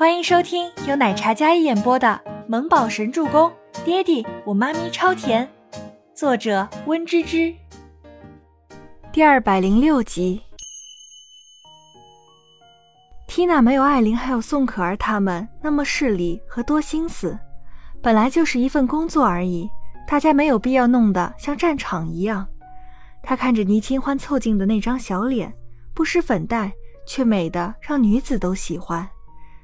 欢迎收听由奶茶嘉一演播的《萌宝神助攻》，爹地我妈咪超甜，作者温芝芝。第二百零六集。缇娜没有艾琳还有宋可儿他们那么势利和多心思，本来就是一份工作而已，大家没有必要弄得像战场一样。她看着倪清欢凑近的那张小脸，不施粉黛，却美得让女子都喜欢。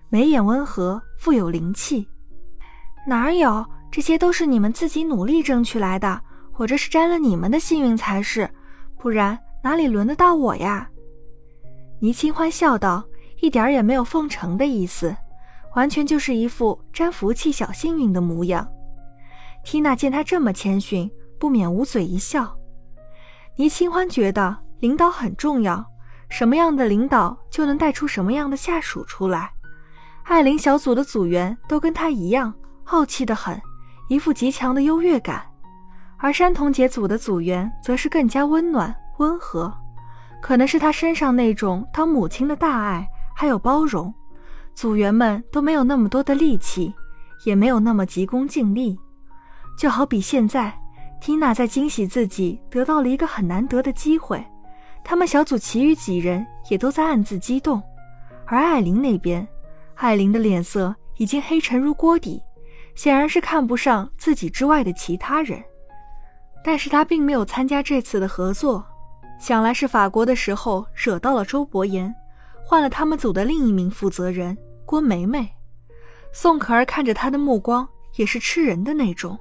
眉眼温和，富有灵气。哪有？这些都是你们自己努力争取来的，我这是沾了你们的幸运才是，不然哪里轮得到我呀？倪清欢笑道，一点也没有奉承的意思，完全就是一副沾福气小幸运的模样。缇娜见他这么谦逊，不免捂嘴一笑。倪清欢觉得领导很重要，什么样的领导就能带出什么样的下属出来。艾琳小组的组员都跟她一样傲气的很，一副极强的优越感；而山童姐组的组员则是更加温暖温和，可能是她身上那种当母亲的大爱还有包容，组员们都没有那么多的力气，也没有那么急功近利，就好比现在。缇娜在惊喜自己得到了一个很难得的机会，他们小组其余几人也都在暗自激动，而艾琳那边，艾琳的脸色已经黑沉如锅底，显然是看不上自己之外的其他人。但是她并没有参加这次的合作，想来是法国的时候惹到了周伯言，换了他们组的另一名负责人郭梅梅。宋可儿看着他的目光也是吃人的那种。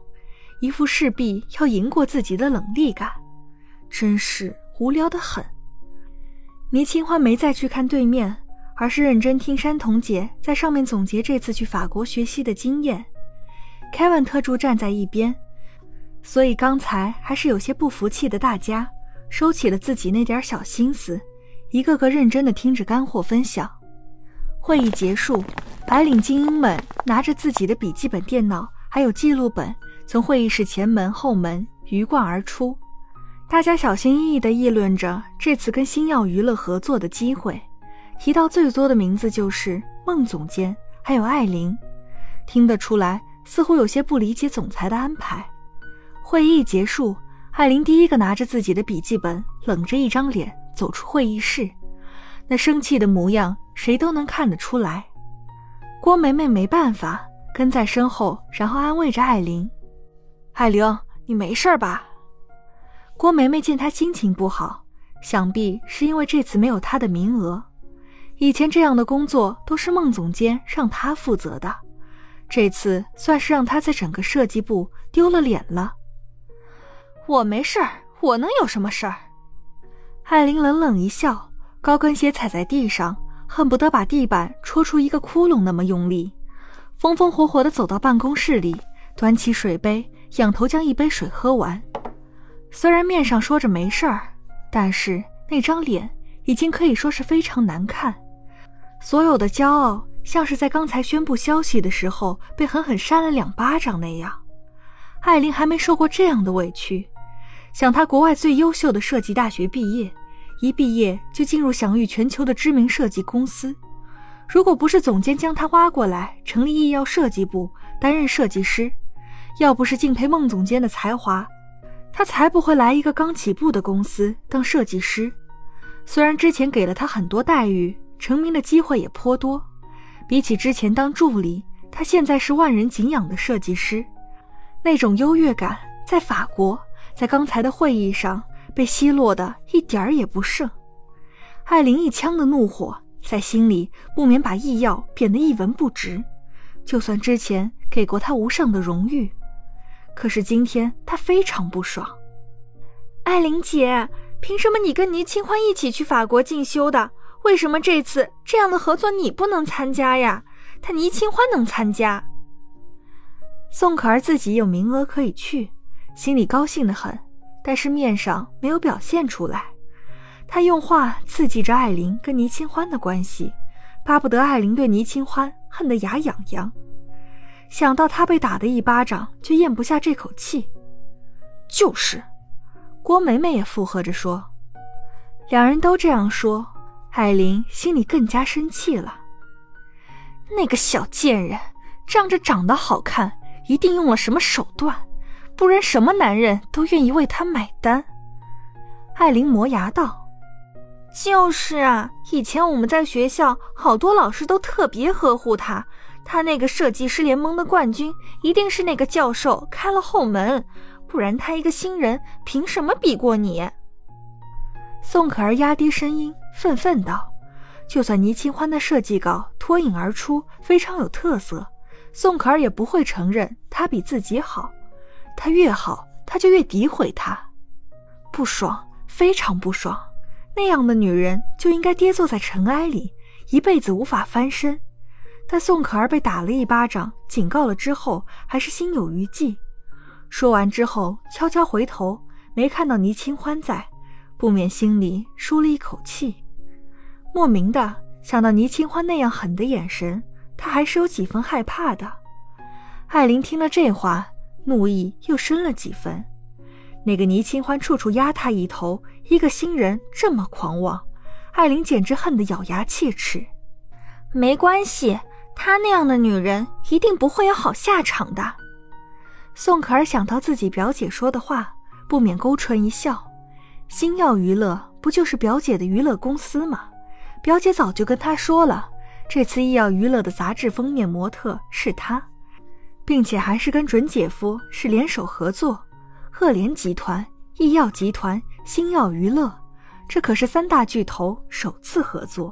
一副势必要赢过自己的冷厉感，真是无聊的很。倪清欢没再去看对面，而是认真听山童姐在上面总结这次去法国学习的经验。凯文特助站在一边，所以刚才还是有些不服气的大家，收起了自己那点小心思，一个个认真的听着干货分享。会议结束，白领精英们拿着自己的笔记本电脑还有记录本。从会议室前门后门鱼贯而出，大家小心翼翼地议论着这次跟星耀娱乐合作的机会，提到最多的名字就是孟总监，还有艾琳。听得出来，似乎有些不理解总裁的安排。会议结束，艾琳第一个拿着自己的笔记本，冷着一张脸走出会议室，那生气的模样，谁都能看得出来。郭梅梅没办法，跟在身后，然后安慰着艾琳。艾玲，你没事吧？郭梅梅见她心情不好，想必是因为这次没有她的名额。以前这样的工作都是孟总监让他负责的，这次算是让他在整个设计部丢了脸了。我没事儿，我能有什么事儿？艾琳冷冷一笑，高跟鞋踩在地上，恨不得把地板戳出一个窟窿那么用力，风风火火地走到办公室里，端起水杯。仰头将一杯水喝完，虽然面上说着没事儿，但是那张脸已经可以说是非常难看。所有的骄傲，像是在刚才宣布消息的时候被狠狠扇了两巴掌那样。艾琳还没受过这样的委屈。想她国外最优秀的设计大学毕业，一毕业就进入享誉全球的知名设计公司。如果不是总监将她挖过来成立艺药设计部，担任设计师。要不是敬佩孟总监的才华，他才不会来一个刚起步的公司当设计师。虽然之前给了他很多待遇，成名的机会也颇多，比起之前当助理，他现在是万人敬仰的设计师。那种优越感，在法国，在刚才的会议上被奚落的一点儿也不剩。艾琳一腔的怒火在心里不免把易药贬得一文不值。就算之前给过他无上的荣誉。可是今天他非常不爽，艾琳姐，凭什么你跟倪清欢一起去法国进修的？为什么这次这样的合作你不能参加呀？他倪清欢能参加。宋可儿自己有名额可以去，心里高兴的很，但是面上没有表现出来。他用话刺激着艾琳跟倪清欢的关系，巴不得艾琳对倪清欢恨得牙痒痒。想到他被打的一巴掌，就咽不下这口气。就是，郭梅梅也附和着说。两人都这样说，艾琳心里更加生气了。那个小贱人，仗着长得好看，一定用了什么手段，不然什么男人都愿意为她买单。艾琳磨牙道。就是啊，以前我们在学校，好多老师都特别呵护她。她那个设计师联盟的冠军，一定是那个教授开了后门，不然她一个新人，凭什么比过你？宋可儿压低声音，愤愤道：“就算倪清欢的设计稿脱颖而出，非常有特色，宋可儿也不会承认他比自己好。他越好，他就越诋毁他，不爽，非常不爽。”那样的女人就应该跌坐在尘埃里，一辈子无法翻身。但宋可儿被打了一巴掌，警告了之后，还是心有余悸。说完之后，悄悄回头，没看到倪清欢在，不免心里舒了一口气。莫名的想到倪清欢那样狠的眼神，他还是有几分害怕的。艾琳听了这话，怒意又深了几分。那个倪清欢处处压他一头，一个新人这么狂妄，艾琳简直恨得咬牙切齿。没关系，她那样的女人一定不会有好下场的。宋可儿想到自己表姐说的话，不免勾唇一笑。星耀娱乐不就是表姐的娱乐公司吗？表姐早就跟她说了，这次医药娱乐的杂志封面模特是她，并且还是跟准姐夫是联手合作。赫连集团、医药集团、星耀娱乐，这可是三大巨头首次合作。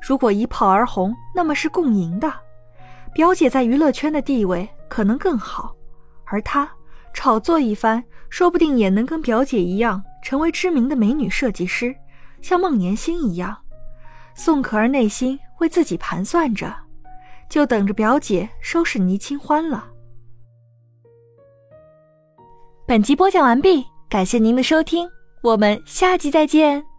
如果一炮而红，那么是共赢的。表姐在娱乐圈的地位可能更好，而她炒作一番，说不定也能跟表姐一样，成为知名的美女设计师，像孟年星一样。宋可儿内心为自己盘算着，就等着表姐收拾倪清欢了。本集播讲完毕，感谢您的收听，我们下集再见。